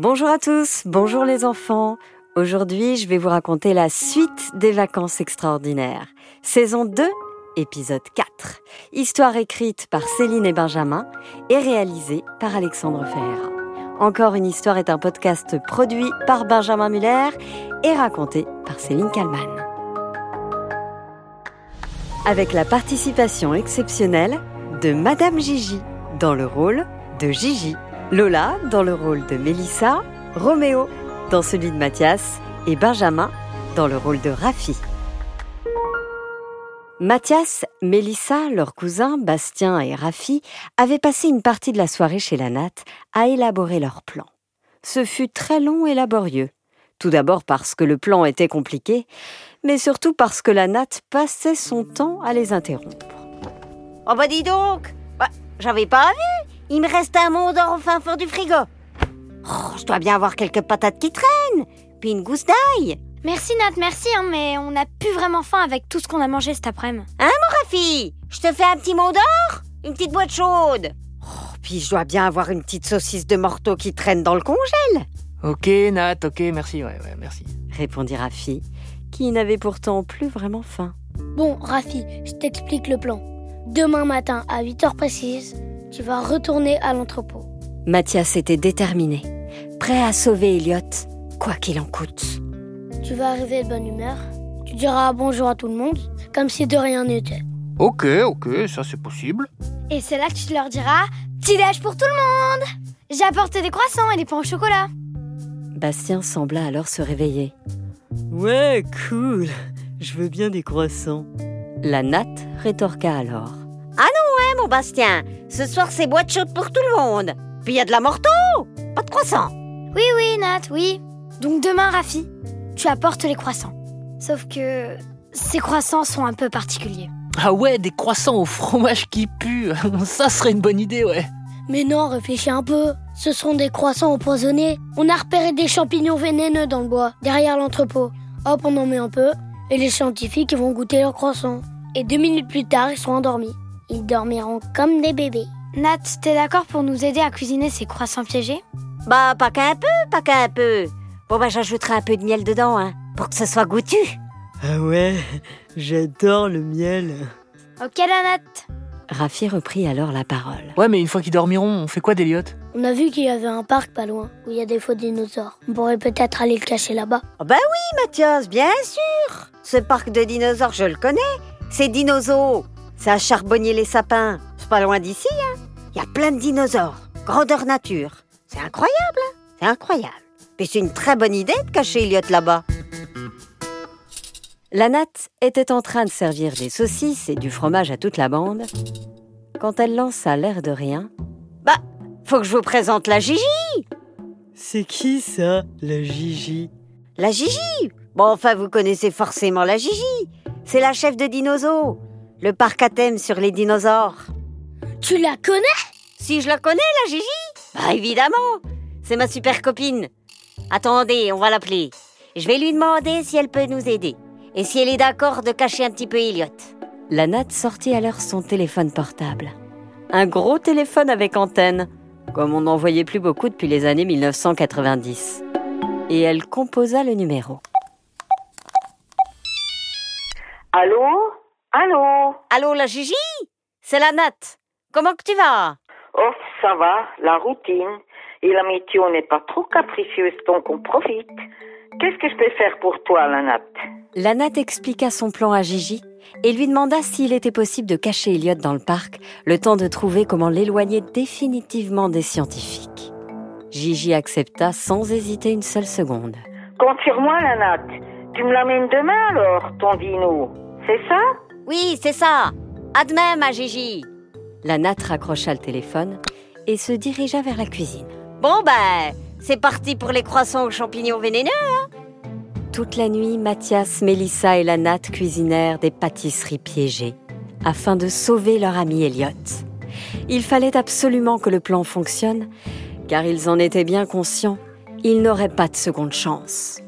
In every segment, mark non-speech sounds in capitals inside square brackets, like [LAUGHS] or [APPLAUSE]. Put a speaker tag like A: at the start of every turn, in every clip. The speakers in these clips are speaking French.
A: Bonjour à tous, bonjour les enfants. Aujourd'hui, je vais vous raconter la suite des vacances extraordinaires. Saison 2, épisode 4. Histoire écrite par Céline et Benjamin et réalisée par Alexandre Ferreira. Encore une histoire est un podcast produit par Benjamin Muller et raconté par Céline Kalman. Avec la participation exceptionnelle de Madame Gigi dans le rôle de Gigi. Lola dans le rôle de Mélissa, Roméo dans celui de Mathias et Benjamin dans le rôle de Rafi. Mathias, Mélissa, leurs cousins, Bastien et Rafi, avaient passé une partie de la soirée chez la natte à élaborer leur plan. Ce fut très long et laborieux. Tout d'abord parce que le plan était compliqué, mais surtout parce que la natte passait son temps à les interrompre.
B: Oh bah dis donc bah, J'avais pas vu il me reste un mot d'or au fin fond du frigo. Oh, je dois bien avoir quelques patates qui traînent, puis une gousse d'ail.
C: Merci Nat, merci, hein, mais on n'a plus vraiment faim avec tout ce qu'on a mangé cet après-midi.
B: Hein, mon Rafi? Je te fais un petit mot d'or? Une petite boîte chaude? Oh, Puis je dois bien avoir une petite saucisse de morteau qui traîne dans le congèle.
D: Ok, Nat, ok, merci, ouais, ouais, merci.
A: Répondit Rafi, qui n'avait pourtant plus vraiment faim.
E: Bon, Rafi, je t'explique le plan. Demain matin, à 8 heures précises, tu vas retourner à l'entrepôt.
A: Mathias était déterminé, prêt à sauver Elliot, quoi qu'il en coûte.
E: Tu vas arriver de bonne humeur. Tu diras bonjour à tout le monde, comme si de rien n'était.
D: Ok, ok, ça c'est possible.
C: Et c'est là que tu leur diras Petit déj pour tout le monde J'ai apporté des croissants et des pains au chocolat.
A: Bastien sembla alors se réveiller.
F: Ouais, cool. Je veux bien des croissants.
A: La natte rétorqua alors.
B: Ah non, hein, mon Bastien Ce soir, c'est boîte chaude pour tout le monde Puis il y a de la morteau Pas de croissants
C: Oui, oui, Nat, oui. Donc demain, Rafi, tu apportes les croissants. Sauf que ces croissants sont un peu particuliers.
D: Ah ouais, des croissants au fromage qui pue [LAUGHS] Ça serait une bonne idée, ouais
E: Mais non, réfléchis un peu Ce sont des croissants empoisonnés On a repéré des champignons vénéneux dans le bois, derrière l'entrepôt. Hop, on en met un peu, et les scientifiques vont goûter leurs croissants. Et deux minutes plus tard, ils sont endormis. Ils dormiront comme des bébés.
C: Nat, t'es d'accord pour nous aider à cuisiner ces croissants piégés?
B: Bah, pas qu'un peu, pas qu'un peu. Bon, bah, j'ajouterai un peu de miel dedans, hein, pour que ce soit goûtu.
F: Ah ouais, j'adore le miel.
C: Ok, la Nat.
A: Rafi reprit alors la parole.
D: Ouais, mais une fois qu'ils dormiront, on fait quoi d'Eliot
E: On a vu qu'il y avait un parc pas loin, où il y a des faux dinosaures. On pourrait peut-être aller le cacher là-bas.
B: Oh bah oui, Mathias, bien sûr Ce parc de dinosaures, je le connais. C'est Dinosaures. C'est à charbonnier les sapins. C'est pas loin d'ici, hein. Il y a plein de dinosaures. Grandeur nature. C'est incroyable, hein C'est incroyable. Puis c'est une très bonne idée de cacher Elliot là-bas.
A: La natte était en train de servir des saucisses et du fromage à toute la bande quand elle lança l'air de rien.
B: Bah, faut que je vous présente la Gigi
F: C'est qui ça, la Gigi?
B: La Gigi? Bon, enfin, vous connaissez forcément la Gigi. C'est la chef de dinosaures le parc à thème sur les dinosaures.
E: Tu la connais?
B: Si je la connais, la Gigi Bah évidemment C'est ma super copine. Attendez, on va l'appeler. Je vais lui demander si elle peut nous aider. Et si elle est d'accord de cacher un petit peu Elliot.
A: La natte sortit alors son téléphone portable. Un gros téléphone avec antenne, comme on n'en voyait plus beaucoup depuis les années 1990. Et elle composa le numéro.
G: Allô? Allô
B: Allô, la Gigi? C'est la natte. Comment que tu vas?
G: Oh, ça va, la routine. Et la météo n'est pas trop capricieuse, donc on profite. Qu'est-ce que je peux faire pour toi, la natte
A: La natte expliqua son plan à Gigi et lui demanda s'il était possible de cacher Elliot dans le parc, le temps de trouver comment l'éloigner définitivement des scientifiques. Gigi accepta sans hésiter une seule seconde.
G: Compte sur moi, la natte. Tu me l'amènes demain alors, ton dino. C'est ça?
B: Oui, c'est ça. À demain, ma Gigi.
A: La natte raccrocha le téléphone et se dirigea vers la cuisine.
B: Bon ben, c'est parti pour les croissants aux champignons vénéneux. Hein
A: Toute la nuit, Mathias, Mélissa et la natte cuisinèrent des pâtisseries piégées afin de sauver leur ami Elliot. Il fallait absolument que le plan fonctionne, car ils en étaient bien conscients, ils n'auraient pas de seconde chance.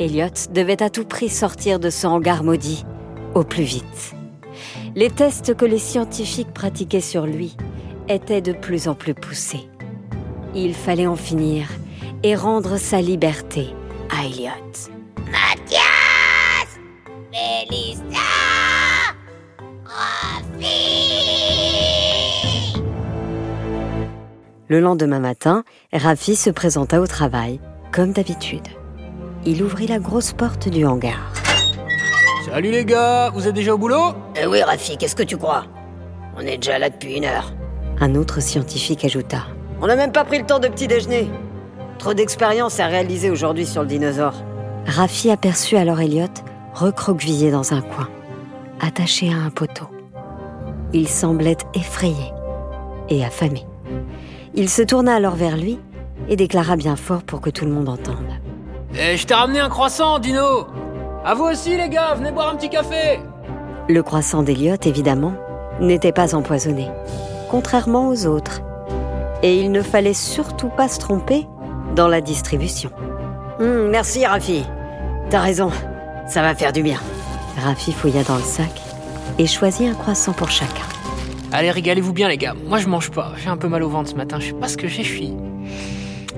A: Elliot devait à tout prix sortir de ce hangar maudit au plus vite. Les tests que les scientifiques pratiquaient sur lui étaient de plus en plus poussés. Il fallait en finir et rendre sa liberté à Elliot.
E: Mathias Mélissa
A: Le lendemain matin, Rafi se présenta au travail, comme d'habitude. Il ouvrit la grosse porte du hangar.
D: Salut les gars, vous êtes déjà au boulot?
B: Eh oui, Rafi, qu'est-ce que tu crois? On est déjà là depuis une heure.
A: Un autre scientifique ajouta.
B: On n'a même pas pris le temps de petit déjeuner. Trop d'expérience à réaliser aujourd'hui sur le dinosaure.
A: Rafi aperçut alors Elliot recroquevillé dans un coin, attaché à un poteau. Il semblait effrayé et affamé. Il se tourna alors vers lui et déclara bien fort pour que tout le monde entende.
D: Eh, je t'ai ramené un croissant, Dino À vous aussi les gars, venez boire un petit café
A: Le croissant d'Elliot, évidemment, n'était pas empoisonné, contrairement aux autres. Et il ne fallait surtout pas se tromper dans la distribution.
B: Hum, merci, Rafi. T'as raison, ça va faire du bien.
A: Rafi fouilla dans le sac et choisit un croissant pour chacun.
D: Allez, régalez-vous bien les gars, moi je mange pas, j'ai un peu mal au ventre ce matin, je sais pas ce que j'ai, je suis...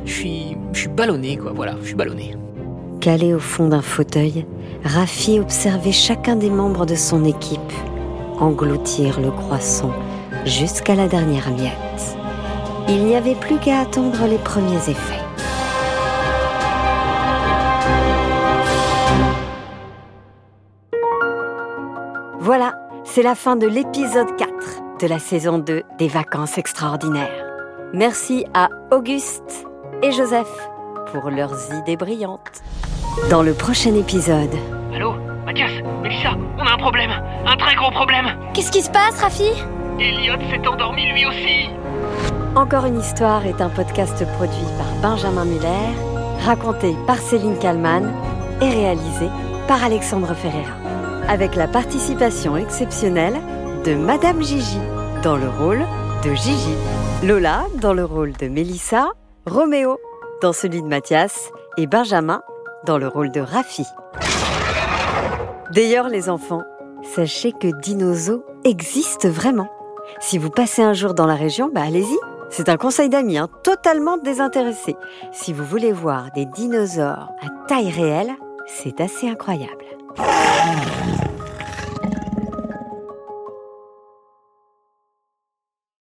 D: Je suis... Je suis ballonné quoi, voilà, je suis ballonné.
A: Calé au fond d'un fauteuil, Rafi observait chacun des membres de son équipe engloutir le croissant jusqu'à la dernière miette. Il n'y avait plus qu'à attendre les premiers effets. Voilà, c'est la fin de l'épisode 4 de la saison 2 des vacances extraordinaires. Merci à Auguste et Joseph pour leurs idées brillantes. Dans le prochain épisode,
D: Allô Mathias Mélissa On a un problème. Un très gros problème.
C: Qu'est-ce qui se passe, Rafi?
D: Elliot s'est endormi lui aussi.
A: Encore une histoire est un podcast produit par Benjamin Muller, raconté par Céline Kallmann et réalisé par Alexandre Ferreira. Avec la participation exceptionnelle de Madame Gigi dans le rôle de Gigi, Lola dans le rôle de Mélissa, Roméo dans celui de Mathias. Et Benjamin dans le rôle de Rafi. D'ailleurs, les enfants, sachez que Dinozo existe vraiment. Si vous passez un jour dans la région, bah allez-y. C'est un conseil d'amis, hein, totalement désintéressé. Si vous voulez voir des dinosaures à taille réelle, c'est assez incroyable.